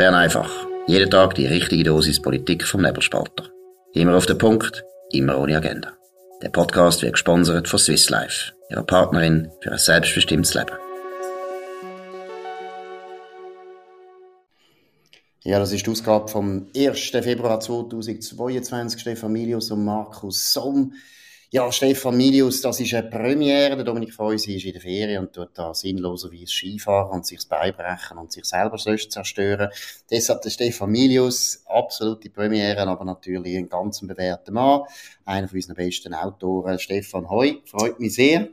Bern einfach. Jeden Tag die richtige Dosis Politik vom Nebelspalter. Immer auf den Punkt, immer ohne Agenda. Der Podcast wird gesponsert von Swiss Life, ihrer Partnerin für ein selbstbestimmtes Leben. Ja, das ist die Ausgabe vom 1. Februar 2022. Stefan Milius und Markus Somm. Ja, Stefan Milius, das ist eine Premiere. Der Dominik Feusi ist in der Ferien und tut da sinnloserweise Skifahren und sich das Bein brechen und sich selber sonst zerstören. Deshalb der Stefan Milius, absolute Premiere, aber natürlich ein ganz bewährter Mann. Einer von unseren besten Autoren, Stefan Heu. Freut mich sehr.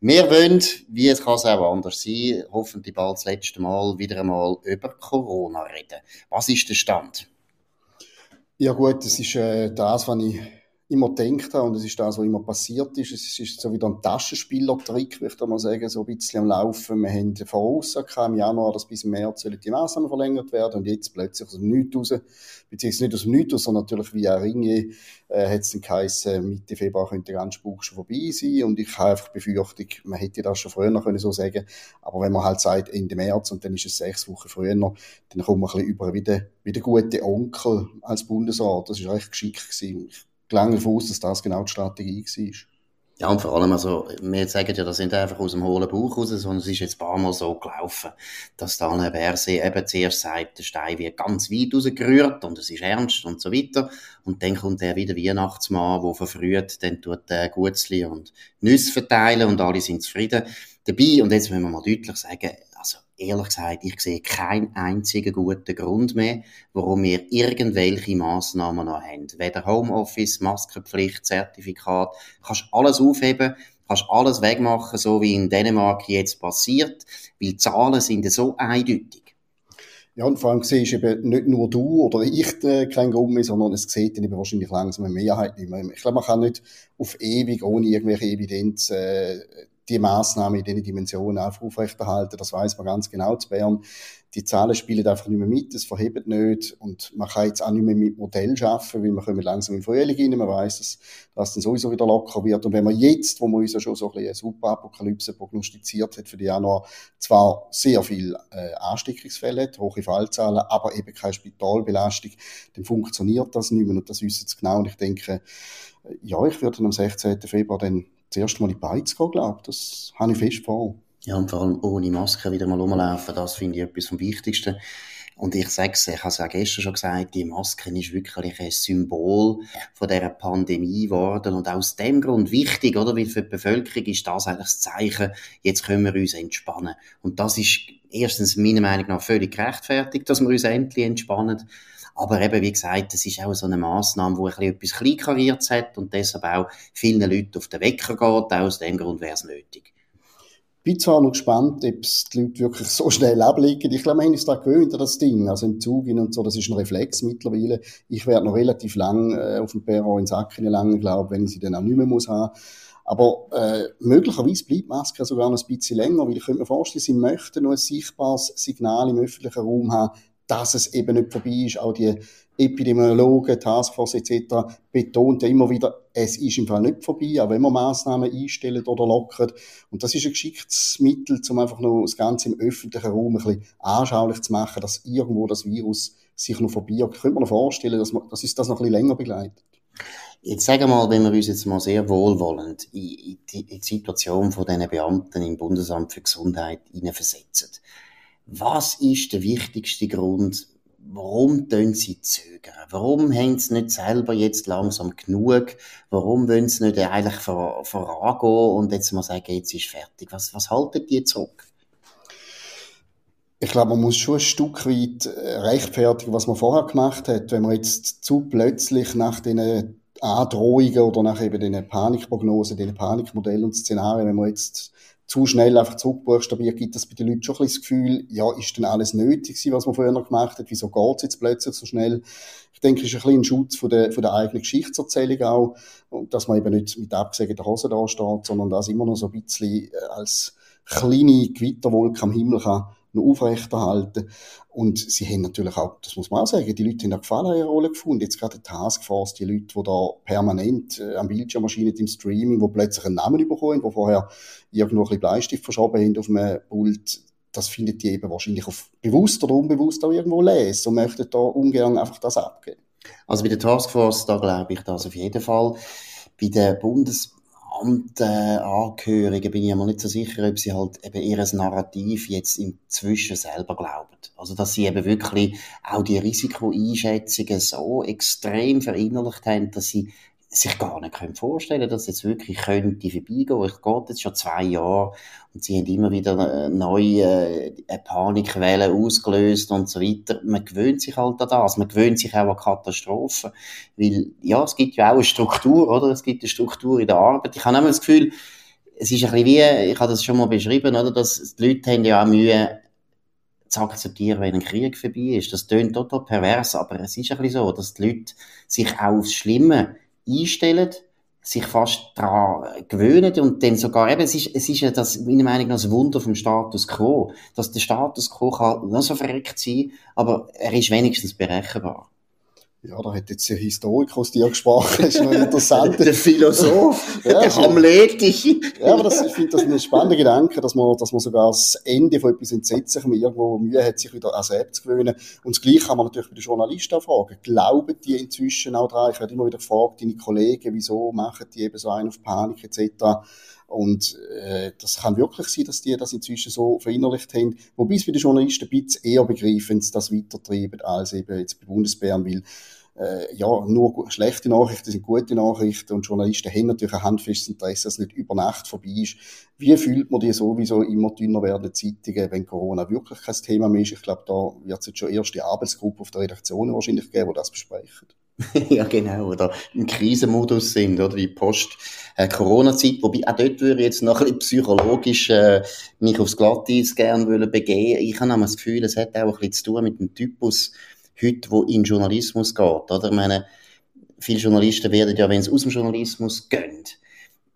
Wir wollen, wie es kann es auch anders sein, hoffentlich bald das letzte Mal wieder einmal über Corona reden. Was ist der Stand? Ja gut, das ist äh, das, was ich immer gedacht habe, und es ist das, was immer passiert ist. Es ist so wieder ein Taschenspielertrick, würde ich mal sagen, so ein bisschen am Laufen. Wir haben vorausgesagt im Januar, dass bis März sollen die Maßnahmen verlängert werden und jetzt plötzlich aus dem Nichts raus, beziehungsweise nicht aus dem Nichts raus, sondern natürlich wie ein Ringe, äh, hat es dann geheißen, Mitte Februar könnte der ganze Spuk schon vorbei sein und ich habe einfach Befürchtung, man hätte das schon früher noch so sagen aber wenn man halt sagt Ende März und dann ist es sechs Wochen früher, dann kommt man ein bisschen über wie der, wie der gute Onkel als Bundesrat. Das war recht geschickt gewesen. Gelangen aus, dass das genau die Strategie war. Ja, und vor allem, also, wir sagen ja, das sind einfach aus dem hohlen Bauch raus, sondern es ist jetzt ein paar Mal so gelaufen, dass dann ein Berse eben zuerst sagt, der Stein wird ganz weit rausgerührt und es ist ernst und so weiter. Und dann kommt der wieder Weihnachtsmann, der verfrüht, dann tut der Gutzli und Nüsse verteilen und alle sind zufrieden dabei. Und jetzt müssen wir mal deutlich sagen, also, ehrlich gesagt, ich sehe keinen einzigen guten Grund mehr, warum wir irgendwelche Massnahmen noch haben. Weder Homeoffice, Maskenpflicht, Zertifikat, kannst alles aufheben, kannst alles wegmachen, so wie in Dänemark jetzt passiert, weil die Zahlen sind so eindeutig. Ja, und vor allem siehst eben nicht nur du oder ich äh, kein Grund mehr, sondern es sieht dann eben wahrscheinlich langsam eine Mehrheit nicht mehr. Ich glaube, man kann nicht auf ewig ohne irgendwelche Evidenz äh, die Maßnahme Dimensionen einfach aufrechterhalten. Das weiß man ganz genau zu Bern. Die Zahlen spielen einfach nicht mehr mit, es verhebt nicht und man kann jetzt auch nicht mehr mit Modell arbeiten, weil wir kommen langsam im Frühling rein, man weiß, dass das dann sowieso wieder locker wird und wenn man jetzt, wo man uns ja schon so ein bisschen eine Superapokalypse prognostiziert hat für die Januar, zwar sehr viel äh, Ansteckungsfälle hat, hohe Fallzahlen, aber eben keine Spitalbelastung, dann funktioniert das nicht mehr und das wissen sie genau und ich denke, äh, ja, ich würde am 16. Februar dann zuerst mal in die Beiz gehen, glaube ich. Das habe ich fest vor. Ja, und vor allem ohne Maske wieder mal rumlaufen, das finde ich etwas vom Wichtigsten. Und ich sage es, ich habe es ja gestern schon gesagt, die Maske ist wirklich ein Symbol von dieser Pandemie geworden und aus dem Grund wichtig, oder? Weil für die Bevölkerung ist das eigentlich das Zeichen, jetzt können wir uns entspannen. Und das ist erstens meiner Meinung nach völlig gerechtfertigt, dass wir uns endlich entspannen. Aber eben, wie gesagt, das ist auch so eine Massnahme, wo ein bisschen etwas kleinkariertes hat und deshalb auch vielen Leuten auf den Wecker geht. Auch aus dem Grund wäre es nötig. Ich bin zwar noch gespannt, ob es die Leute wirklich so schnell abliegen. Ich glaube, haben uns da gewöhnt an das Ding. Also im Zug und so, das ist ein Reflex mittlerweile. Ich werde noch relativ lang äh, auf dem Perron in Sack lange, glaube wenn ich sie dann auch nicht mehr muss haben. Aber äh, möglicherweise bleibt die Maske sogar noch ein bisschen länger, weil ich könnte mir vorstellen, sie möchten noch ein sichtbares Signal im öffentlichen Raum haben, dass es eben nicht vorbei ist. Auch die Epidemiologen, Taskforce etc. betont ja immer wieder, es ist im Fall nicht vorbei, auch wenn man Massnahmen einstellen oder lockern. Und das ist ein geschicktes Mittel, um einfach noch das Ganze im öffentlichen Raum ein bisschen anschaulich zu machen, dass irgendwo das Virus sich noch verbirgt. Könnte man sich vorstellen, dass, man, dass uns das noch ein bisschen länger begleitet. Jetzt sagen wir mal, wenn wir uns jetzt mal sehr wohlwollend in, die, in die Situation von diesen Beamten im Bundesamt für Gesundheit hineinversetzen. Was ist der wichtigste Grund, warum tun sie zögern? Warum haben sie nicht selber jetzt langsam genug? Warum wollen sie nicht eigentlich vor, vorangehen und jetzt mal sagen, jetzt ist fertig? Was, was haltet ihr zurück? Ich glaube, man muss schon ein Stück weit äh, rechtfertigen, was man vorher gemacht hat. Wenn man jetzt zu plötzlich nach den Androhungen oder nach eben den Panikprognosen, den Panikmodellen und Szenarien, wenn man jetzt zu schnell einfach zurückbuchstabiert, gibt das bei den Leuten schon ein bisschen das Gefühl, ja, ist denn alles nötig gewesen, was man vorher noch gemacht hat? Wieso geht es jetzt plötzlich so schnell? Ich denke, es ist ein bisschen ein Schutz von der, von der eigenen Geschichtserzählung auch, und dass man eben nicht mit abgesägter Hose da steht, sondern das immer noch so ein bisschen äh, als kleine Gewitterwolke am Himmel kann noch aufrechterhalten. Und sie haben natürlich auch, das muss man auch sagen, die Leute haben auch Gefallen ihre Rolle gefunden. Jetzt gerade die Taskforce, die Leute, die da permanent äh, am Bildschirm erscheinen im Streaming, wo plötzlich einen Namen bekommen, wo vorher irgendwo ein bisschen Bleistift verschoben haben auf einem Pult. das findet die eben wahrscheinlich auf bewusst oder unbewusst auch irgendwo lesen und möchten da ungern einfach das abgeben. Also bei der Taskforce, da glaube ich das auf jeden Fall. Bei den Bundesamtangehörigen bin ich mir nicht so sicher, ob sie halt eben ihr Narrativ jetzt inzwischen selber glauben. Also dass sie eben wirklich auch die Risikoeinschätzungen so extrem verinnerlicht haben, dass sie sich gar nicht können vorstellen dass jetzt wirklich könnte vorbeigehen. Ich gehe jetzt schon zwei Jahre und sie haben immer wieder neue äh, Panikwellen ausgelöst und so weiter. Man gewöhnt sich halt an das. Man gewöhnt sich auch an Katastrophen. Weil, ja, es gibt ja auch eine Struktur, oder? Es gibt eine Struktur in der Arbeit. Ich habe immer das Gefühl, es ist ein bisschen wie, ich habe das schon mal beschrieben, oder? Dass die Leute haben ja auch Mühe, zu akzeptieren, wenn ein Krieg vorbei ist. Das klingt total pervers, aber es ist ein bisschen so, dass die Leute sich auch aufs Schlimme einstellen, sich fast daran gewöhnen und dann sogar eben, es ist, es ist ja das, meiner Meinung nach, das Wunder vom Status Quo, dass der Status Quo kann noch so verreckt sein, aber er ist wenigstens berechenbar. Ja, da hat jetzt der Historiker aus dir gesprochen, das ist noch interessant. der Philosoph, ja, der Hamletische. ja, aber das, ich finde das ein spannender Gedanke, dass man, dass man sogar das Ende von etwas Entsetzlichem irgendwo Mühe hat, sich wieder an selbst zu gewöhnen. Und das Gleiche kann man natürlich bei den Journalisten auch fragen. Glauben die inzwischen auch daran? Ich werde immer wieder gefragt, deine Kollegen, wieso machen die eben so einen auf Panik etc., und äh, das kann wirklich sein, dass die das inzwischen so verinnerlicht haben. Wobei es bei den Journalisten ein bisschen eher begreifen, das weitertreiben, als eben jetzt bei Bundesbären, weil äh, ja, nur schlechte Nachrichten sind gute Nachrichten und Journalisten haben natürlich ein handfestes Interesse, dass es nicht über Nacht vorbei ist. Wie fühlt man die sowieso immer dünner werdenden Zeitungen, wenn Corona wirklich kein Thema mehr ist? Ich glaube, da wird es jetzt schon erste Arbeitsgruppe auf der Redaktion wahrscheinlich geben, die das besprechen. ja, genau, oder im Krisenmodus sind, oder die Post-Corona-Zeit, äh, wobei auch dort würde ich jetzt noch ein bisschen psychologisch äh, mich aufs Glatteis gerne begeben. Ich habe das Gefühl, es hat auch ein bisschen zu tun mit dem Typus heute, wo in Journalismus geht, oder? Ich meine, viele Journalisten werden ja, wenn sie aus dem Journalismus gehen,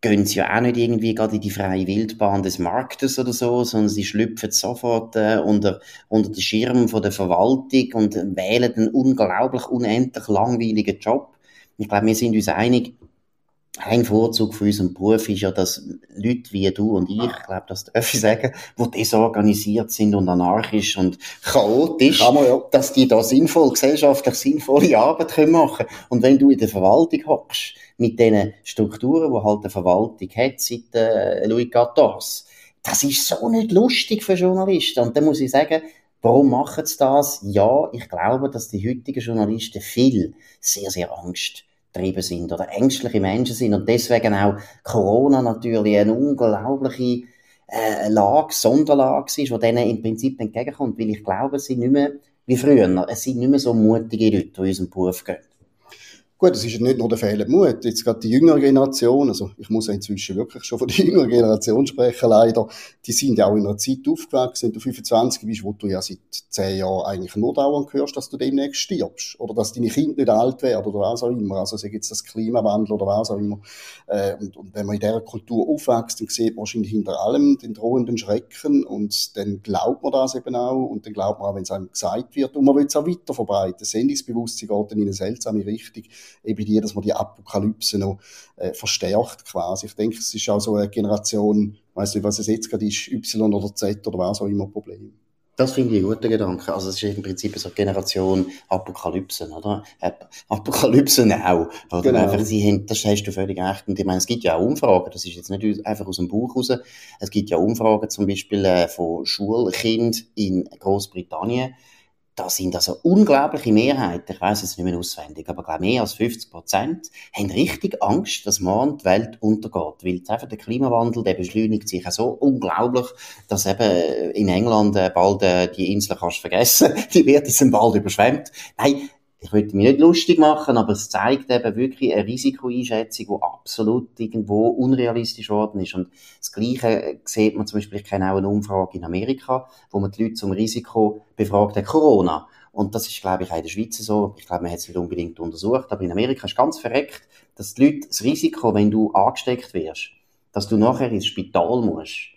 gehen sie ja auch nicht irgendwie gerade in die freie Wildbahn des Marktes oder so, sondern sie schlüpfen sofort äh, unter, unter den Schirm von der Verwaltung und wählen einen unglaublich, unendlich langweiligen Job. Ich glaube, wir sind uns einig, ein Vorzug von unserem Beruf ist ja, dass Leute wie du und ich, ich glaube, das darf ich sagen, die desorganisiert sind und anarchisch und chaotisch, ja. dass die da sinnvoll, gesellschaftlich sinnvolle Arbeit können machen Und wenn du in der Verwaltung hockst, mit diesen Strukturen, die halt eine Verwaltung hat, seit äh, Louis XIV, das ist so nicht lustig für Journalisten. Und dann muss ich sagen, Warum machen sie das? Ja, ich glaube, dass die heutigen Journalisten viel sehr, sehr Angst getrieben sind oder ängstliche Menschen sind und deswegen auch Corona natürlich eine unglaubliche äh, Lage, Sonderlage ist, die denen im Prinzip entgegenkommt, weil ich glaube, es sind nicht mehr wie früher, es sind nicht mehr so mutige Leute, die in unseren Beruf gehen. Gut, es ist nicht nur der fehlende Mut. Jetzt gerade die jüngere Generation, also ich muss inzwischen wirklich schon von der jüngeren Generation sprechen, leider, die sind ja auch in einer Zeit aufgewachsen, wenn du 25 bist, wo du ja seit 10 Jahren eigentlich nur dauernd hörst, dass du demnächst stirbst. Oder dass deine Kinder nicht alt werden oder was auch immer. Also sei jetzt das Klimawandel oder was auch immer. Äh, und, und, wenn man in dieser Kultur aufwächst, dann sieht man wahrscheinlich hinter allem den drohenden Schrecken und dann glaubt man das eben auch und dann glaubt man auch, wenn es einem gesagt wird und man will es auch weiter verbreiten. Sendungsbewusstsein geht dann in eine seltsame Richtung eben die, dass man die Apokalypse noch äh, verstärkt quasi. Ich denke, es ist auch so eine Generation, weiss nicht, was es jetzt gerade ist, Y oder Z oder was auch immer Problem. Das finde ich ein guter Gedanke. Also es ist im Prinzip so eine Generation Apokalypse, oder? Apokalypse auch. Oder genau. einfach, sie haben, das hast du völlig recht. Und ich meine, es gibt ja auch Umfragen, das ist jetzt nicht einfach aus dem Buch raus. Es gibt ja Umfragen zum Beispiel äh, von Schulkind in Großbritannien, da sind also unglaubliche Mehrheiten, ich weiß es nicht mehr auswendig, aber glaube mehr als 50 Prozent, haben richtig Angst, dass morgen die Welt untergeht. Weil einfach der Klimawandel, der beschleunigt sich so unglaublich, dass eben in England äh, bald äh, die Insel kannst vergessen, die wird jetzt bald überschwemmt. Nein, ich würde mich nicht lustig machen, aber es zeigt eben wirklich eine Risikoeinschätzung, die absolut irgendwo unrealistisch worden ist. Und das Gleiche sieht man zum Beispiel, ich kenne auch eine Umfrage in Amerika, wo man die Leute zum Risiko befragt hat, Corona. Und das ist, glaube ich, auch in der Schweiz so. Ich glaube, man hat es nicht unbedingt untersucht, aber in Amerika ist ganz verreckt, dass die Leute das Risiko, wenn du angesteckt wirst, dass du nachher ins Spital musst,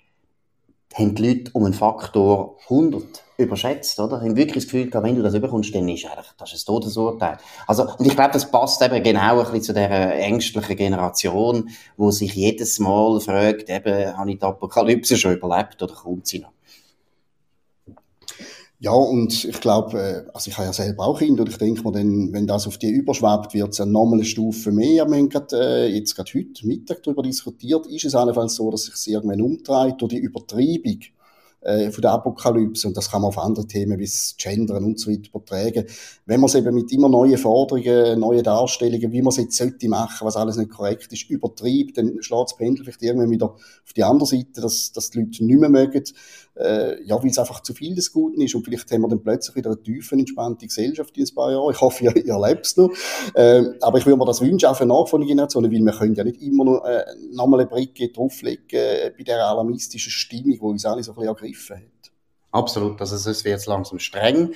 haben die Leute um einen Faktor 100 überschätzt, oder? Haben wirklich das Gefühl gehabt, wenn du das überkommst, dann ist eigentlich, das ist ein Todesurteil. Also, und ich glaube, das passt eben genau ein bisschen zu dieser ängstlichen Generation, wo sich jedes Mal fragt, eben, habe ich die Apokalypse schon überlebt oder kommt sie noch? Ja, und ich glaube, äh, also ich habe ja selber auch Kinder und ich denke mir dann, wenn das auf die überschwappt, wird es eine Stufe mehr. Wir haben grad, äh, jetzt gerade heute Mittag darüber diskutiert, ist es allenfalls so, dass sich es irgendwann umtreibt durch die Übertreibung äh, von der Apokalypse und das kann man auf andere Themen wie das Gendern und so weiter übertragen. Wenn man es eben mit immer neuen Forderungen, neuen Darstellungen, wie man es jetzt sollte machen, was alles nicht korrekt ist, übertreibt, dann schlägt das Pendel vielleicht irgendwann wieder auf die andere Seite, dass, dass die Leute nicht mehr mögen, äh, ja, weil es einfach zu viel des Guten ist und vielleicht haben wir dann plötzlich wieder eine tiefe, entspannte Gesellschaft in ein paar Jahren. Ich hoffe, ihr, ihr erlebt es noch. Äh, aber ich würde mir das wünschen, auch für nachfolgende Generationen, weil wir können ja nicht immer noch, äh, nochmal eine Brücke drauflegen äh, bei dieser alarmistischen Stimmung, die uns alle so ein bisschen ergriffen hat. Absolut, also es wird jetzt langsam streng.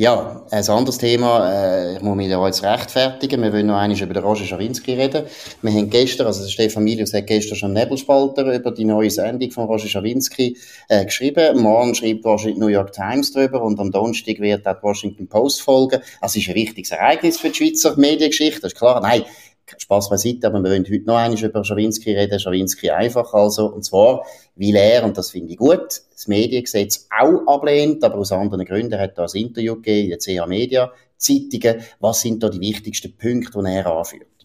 Ja, ein anderes Thema, äh, ich muss mich da jetzt rechtfertigen, wir wollen noch einmal über den Roger Schawinski reden. Wir haben gestern, also Stefan Milius hat gestern schon Nebelspalter über die neue Sendung von Roger Schawinski äh, geschrieben. Morgen schreibt wahrscheinlich New York Times drüber und am Donnerstag wird auch die Washington Post folgen. Es ist ein wichtiges Ereignis für die Schweizer Mediengeschichte, das ist klar. Nein, Spaß beiseite, aber wir wollen heute noch einmal über Schawinski reden. Schawinski einfach also. Und zwar, weil er, und das finde ich gut, das Mediengesetz auch ablehnt, aber aus anderen Gründen. Er hat da ein Interview gegeben in der CH Media Zeitungen. Was sind da die wichtigsten Punkte, die er anführt?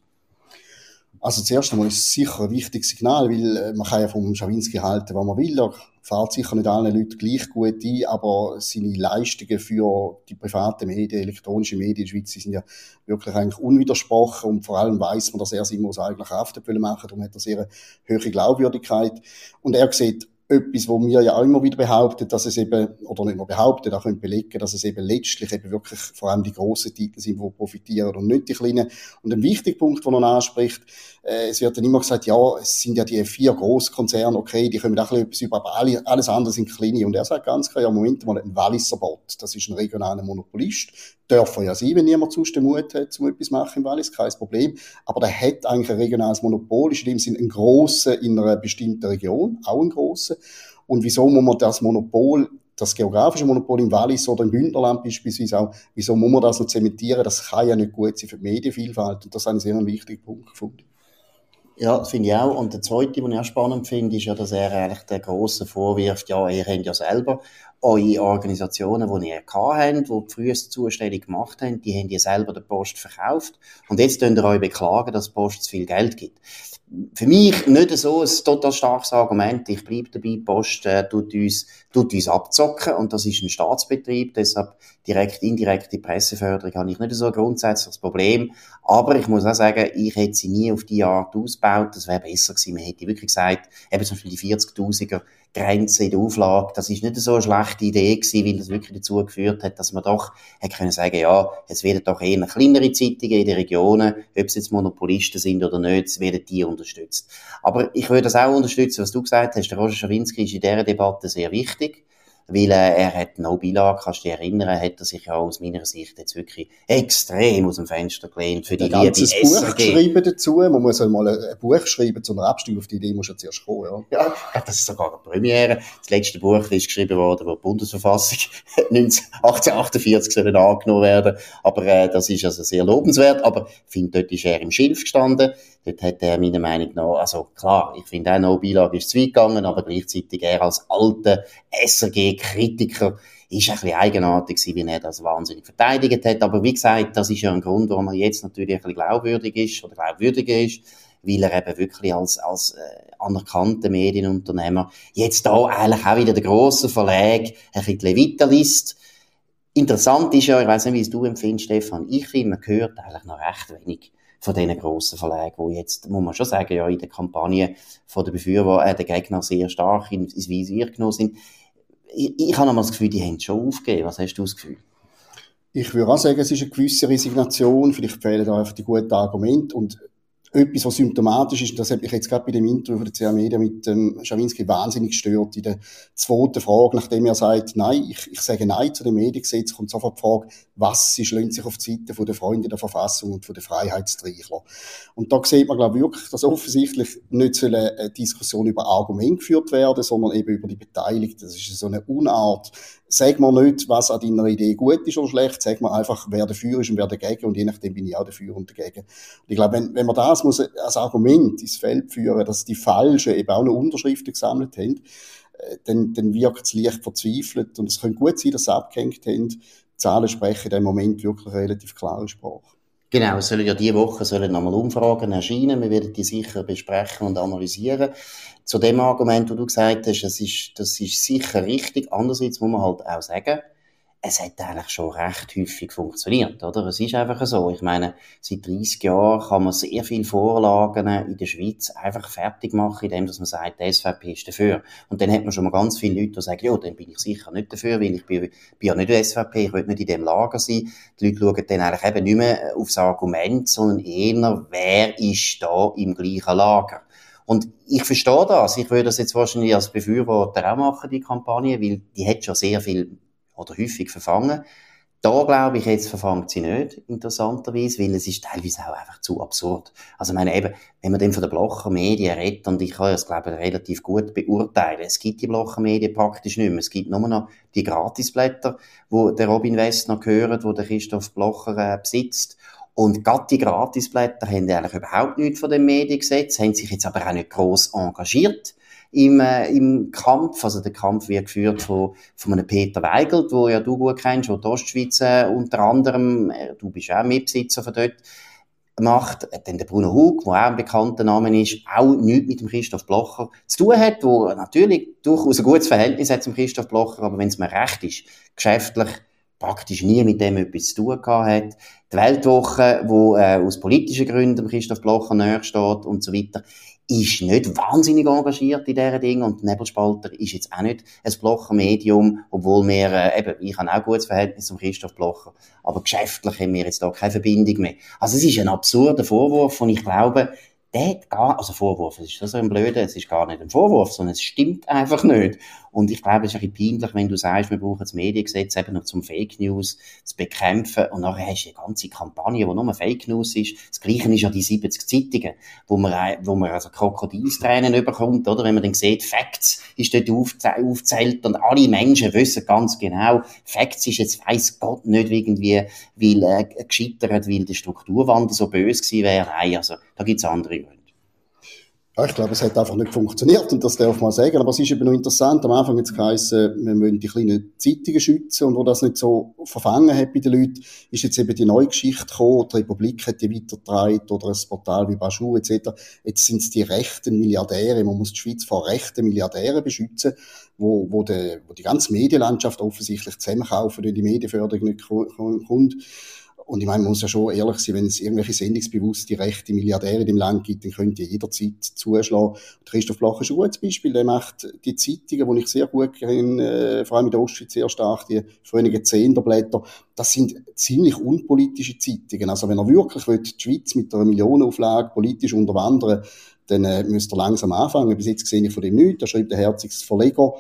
Also zuerst einmal ist es sicher ein wichtiges Signal, weil äh, man kann ja vom Schawinski halten, was man will. Er fährt sicher nicht allen Leuten gleich gut ein, aber seine Leistungen für die privaten Medien, elektronische Medien in der Schweiz, sind ja wirklich eigentlich unwidersprochen und vor allem weiß man, dass er sie immer aus eigener Kraft machen Darum hat er sehr hohe Glaubwürdigkeit. Und er sieht etwas, wo wir ja auch immer wieder behaupten, dass es eben, oder nicht nur behaupten, auch können belegen, dass es eben letztlich eben wirklich vor allem die grossen Titel sind, die profitieren und nicht die kleinen. Und ein wichtiger Punkt, den er anspricht, äh, es wird dann immer gesagt, ja, es sind ja die vier Großkonzerne, okay, die können auch ein bisschen etwas über, aber alles andere sind kleine. Und er sagt ganz klar, ja, Moment mal, ein Walliser Bot, das ist ein regionaler Monopolist, dürfen ja sein, wenn niemand sonst den Mut hat, um etwas machen im Wallis, kein Problem. Aber der hat eigentlich ein regionales Monopol, ist in dem Sinne ein grosser in einer bestimmten Region, auch ein grosser. Und wieso muss man das Monopol das geografische Monopol im Wallis oder im Bündnerland beispielsweise auch, wieso muss man das noch zementieren? Das kann ja nicht gut sein für die Medienvielfalt. Und das ist ein sehr wichtiger Punkt gefunden. Ja, das finde ich auch. Und der zweite, den ich auch spannend finde, ist ja, dass er eigentlich der grossen vorwirft, ja, ihr habt ja selber eure Organisationen, die ihr habt, die die Zustellung gemacht haben, die haben ihr selber der Post verkauft. Und jetzt könnt ihr euch beklagen, dass Post zu viel Geld gibt für mich nicht so ein total starkes Argument. Ich bleibe dabei, Post äh, tut, uns, tut uns abzocken und das ist ein Staatsbetrieb, deshalb direkt, indirekte Presseförderung habe ich nicht so ein grundsätzliches Problem. Aber ich muss auch sagen, ich hätte sie nie auf die Art ausgebaut, das wäre besser gewesen. Man hätte wirklich gesagt, eben zum Beispiel die 40.000er Grenze in der Auflage, das ist nicht so eine schlechte Idee gewesen, weil das wirklich dazu geführt hat, dass man doch hätte können sagen, ja, es werden doch eher kleinere Zeitungen in den Regionen, ob es jetzt Monopolisten sind oder nicht, es werden die unterstützt. Aber ich würde das auch unterstützen, was du gesagt hast. Der Roger Schawinski ist in dieser Debatte sehr wichtig weil äh, er hat No Beilage, kannst du dich erinnern, hat er sich ja aus meiner Sicht jetzt wirklich extrem aus dem Fenster gelehnt für die ein Liebe Buch SRG. geschrieben dazu, man muss einmal ein Buch schreiben zu einer Abstimmung, auf die Idee muss ja zuerst kommen, ja. Ja, das ist sogar eine Premiere. Das letzte Buch ist geschrieben worden, wo die Bundesverfassung 1848 sollen angenommen werden, aber äh, das ist also sehr lobenswert, aber ich finde, dort ist er im Schilf gestanden, Dort hat er meiner Meinung nach, also klar, ich finde auch No Beilage ist zu weit gegangen, aber gleichzeitig er als alter SRG-Kritiker ist ein bisschen eigenartig gewesen, wie er das wahnsinnig verteidigt hat. Aber wie gesagt, das ist ja ein Grund, warum er jetzt natürlich ein bisschen glaubwürdig ist oder glaubwürdiger ist, weil er eben wirklich als, als äh, anerkannter Medienunternehmer jetzt da eigentlich auch wieder der grosse Verlag ein bisschen die Levita liest. Interessant ist ja, ich weiß nicht, wie es du empfindest, Stefan, ich finde, man hört eigentlich noch recht wenig von diesen grossen Verlagen, die jetzt, muss man schon sagen, ja, in der Kampagne von der Befürworter, äh, der Gegner sehr stark ins Visier genommen sind. Ich, ich habe nochmal das Gefühl, die haben schon aufgegeben. Was hast du das Gefühl? Ich würde auch sagen, es ist eine gewisse Resignation. Vielleicht fehlen da einfach die guten Argumente. Und etwas, was symptomatisch ist, das hat mich jetzt gerade bei dem Interview von der CA Media mit ähm, Schawinski wahnsinnig gestört, in der zweiten Frage, nachdem er sagt, nein, ich, ich sage nein zu dem Mediengesetz, kommt sofort die Frage, was sie schlönt sich auf die Seite der Freunde der Verfassung und der Freiheitstreichler. Und da sieht man, glaube ich, wirklich, dass offensichtlich nicht eine Diskussion über Argumente geführt werden, sondern eben über die Beteiligten. Das ist so eine Unart, sag mir nicht, was an deiner Idee gut ist oder schlecht, sag mir einfach, wer dafür ist und wer dagegen und je nachdem bin ich auch dafür und dagegen. Und ich glaube, wenn, wenn man das muss als Argument ins Feld führen, dass die Falschen eben auch noch Unterschriften gesammelt haben, äh, dann, dann wirkt es leicht verzweifelt. Und es könnte gut sein, dass sie abgehängt haben. Die Zahlen sprechen in dem Moment wirklich relativ klare Sprache. Genau, es sollen ja diese Woche sollen nochmal Umfragen erscheinen. Wir werden die sicher besprechen und analysieren. Zu dem Argument, wo du gesagt hast, das ist, das ist sicher richtig. Andererseits muss man halt auch sagen, es hat eigentlich schon recht häufig funktioniert, oder? Es ist einfach so. Ich meine, seit 30 Jahren kann man sehr viele Vorlagen in der Schweiz einfach fertig machen, indem man sagt, die SVP ist dafür. Und dann hat man schon mal ganz viele Leute, die sagen, ja, dann bin ich sicher nicht dafür, weil ich bin, bin ja nicht der SVP, ich will nicht in dem Lager sein. Die Leute schauen dann eigentlich eben nicht mehr aufs Argument, sondern eher, wer ist da im gleichen Lager. Und ich verstehe das. Ich würde das jetzt wahrscheinlich als Befürworter auch machen, die Kampagne, weil die hat schon sehr viel oder häufig verfangen. Da glaube ich, jetzt verfangt sie nicht, interessanterweise, weil es ist teilweise auch einfach zu absurd. Also, ich meine eben, wenn man dann von den Blocher Medien redet, und ich kann das, glaube ich, relativ gut beurteilen, es gibt die Blocher Medien praktisch nicht mehr. Es gibt nur noch die Gratisblätter, wo der Robin Westner gehört, wo der Christoph Blocher äh, besitzt. Und gerade die Gratisblätter haben eigentlich überhaupt nichts von dem Mediengesetz, haben sich jetzt aber auch nicht gross engagiert im, äh, im Kampf. Also der Kampf wird geführt von, von einem Peter Weigelt, wo ja du gut kennst, wo die Ostschweiz äh, unter anderem, äh, du bist auch Mitbesitzer von dort, macht. Äh, dann der Bruno Hug, der auch ein bekannter Name ist, auch nichts mit dem Christoph Blocher zu tun hat, wo natürlich durchaus ein gutes Verhältnis hat zum Christoph Blocher, aber wenn es mir recht ist, geschäftlich praktisch nie mit dem etwas zu tun gehabt hat. Die Weltwoche, wo äh, aus politischen Gründen Christoph Blocher näher steht und so weiter ist nicht wahnsinnig engagiert in diesen Dingen und Nebelspalter ist jetzt auch nicht ein Blocher-Medium, obwohl wir, äh, eben, ich habe auch ein gutes Verhältnis zum Christoph Blocher, aber geschäftlich haben wir jetzt da keine Verbindung mehr. Also es ist ein absurder Vorwurf und ich glaube, der hat gar, also Vorwurf, es ist so ein Blöde, es ist gar nicht ein Vorwurf, sondern es stimmt einfach nicht. Und ich glaube, es ist ein bisschen peinlich, wenn du sagst, wir brauchen das Mediengesetz eben noch zum Fake News zu bekämpfen und nachher hast du eine ganze Kampagne, wo nur Fake News ist. Das Gleiche ist ja die 70 Zeitungen, wo man, wo man also Krokodilstränen überkommt, oder? Wenn man dann sieht, Facts ist dort aufzählt und alle Menschen wissen ganz genau, Facts ist jetzt, weiss Gott nicht irgendwie, weil, äh, gescheitert, weil der Strukturwandel so böse gewesen wäre. Nein, also, da gibt's andere. Ja, ich glaube, es hat einfach nicht funktioniert und das darf man sagen. Aber es ist eben noch interessant. Am Anfang jetzt geheißen, wir müssen die kleinen Zeitungen schützen und wo das nicht so verfangen hat bei den Leuten, ist jetzt eben die neue Geschichte gekommen. Die Republik hat die weitergetragen oder ein Portal wie Bashur etc. Jetzt sind es die rechten Milliardäre. Man muss die Schweiz vor rechten Milliardären beschützen, wo, wo, die, wo die ganze Medienlandschaft offensichtlich zusammenkaufen, weil die Medienförderung nicht kommt. Und ich meine, man muss ja schon ehrlich sein, wenn es irgendwelche sendungsbewusste rechte Milliardäre im Land gibt, dann könnt ihr jederzeit zuschlagen. Christoph Bloch ist ein gutes Beispiel. Der macht die Zeitungen, die ich sehr gut kenne, äh, vor allem in der Ostschweiz sehr stark, die früheren Zehnerblätter. Das sind ziemlich unpolitische Zeitungen. Also wenn er wirklich will, die Schweiz mit einer Millionenauflage politisch unterwandern dann äh, müsst ihr langsam anfangen. Bis jetzt sehe ich von dem nichts. Da schreibt der Herzigs Verleger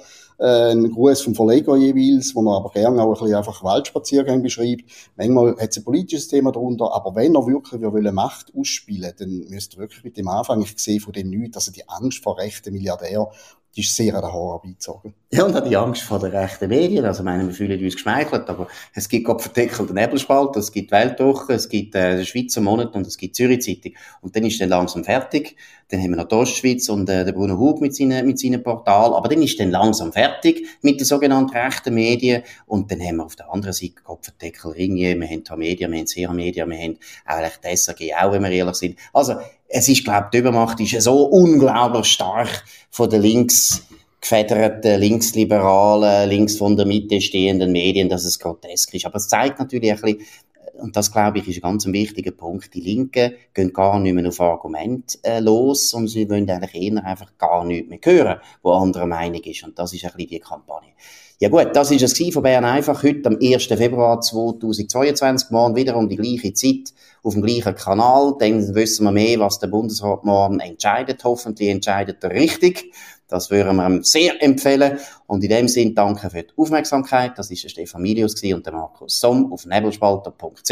äh, ein Gruß vom Verleger jeweils, wo er aber gerne auch ein bisschen einfach Waldspaziergänge beschreibt. Manchmal hat es ein politisches Thema darunter, aber wenn er wirklich will Macht ausspielen dann müsst ihr wirklich mit dem anfangen. Ich sehe von dem nichts, also die Angst vor rechten Milliardär die ist sehr an den Haaren beizogen. Ja, und auch die Angst vor den rechten Medien. Also, ich meine, wir fühlen uns geschmeichelt, aber es gibt Gott verdeckelte Nebelspalt, es gibt Weltwoche, es gibt äh, Schweizer Monat und es gibt Zürich Zeitung. Und dann ist dann langsam fertig. Dann haben wir noch die Ostschweiz und äh, der Bruno Hug mit seinem, mit seinem Portal. Aber dann ist dann langsam fertig mit den sogenannten rechten Medien. Und dann haben wir auf der anderen Seite Kopfendeckel Ringe, wir haben Media, wir haben Sera Media, wir haben eigentlich die SAG auch, wenn wir ehrlich sind. Also, es ist, glaube ich, die Übermacht ist so unglaublich stark von den links gefederten, linksliberalen, links von der Mitte stehenden Medien, dass es grotesk ist. Aber es zeigt natürlich ein bisschen, und das glaube ich ist ein ganz wichtiger Punkt, die Linken gehen gar nicht mehr auf Argument äh, los, sondern sie wollen eigentlich eher einfach gar nichts mehr hören, wo andere Meinung ist. Und das ist ein bisschen die Kampagne. Ja gut, das ist es von Bern einfach heute am 1. Februar 2022, morgen wieder um die gleiche Zeit auf dem gleichen Kanal. Dann wissen wir mehr, was der Bundesrat morgen entscheidet. Hoffentlich entscheidet er richtig. Das würden wir ihm sehr empfehlen. Und in dem Sinn danke für die Aufmerksamkeit. Das ist der Stefan Milius und der Markus Somm auf nebelspalter.ch.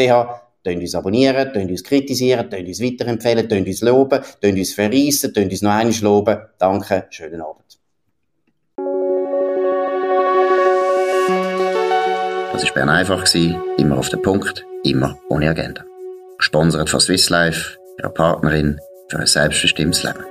Tönt uns abonnieren, tönt uns kritisieren, tönt uns weiterempfehlen, tönt uns loben, tönt uns verreissen, tönt uns noch einmal loben. Danke, schönen Abend. Das war Bern einfach, immer auf den Punkt, immer ohne Agenda. Gesponsert von Swiss Life, ihrer Partnerin für ein selbstbestimmtes Leben.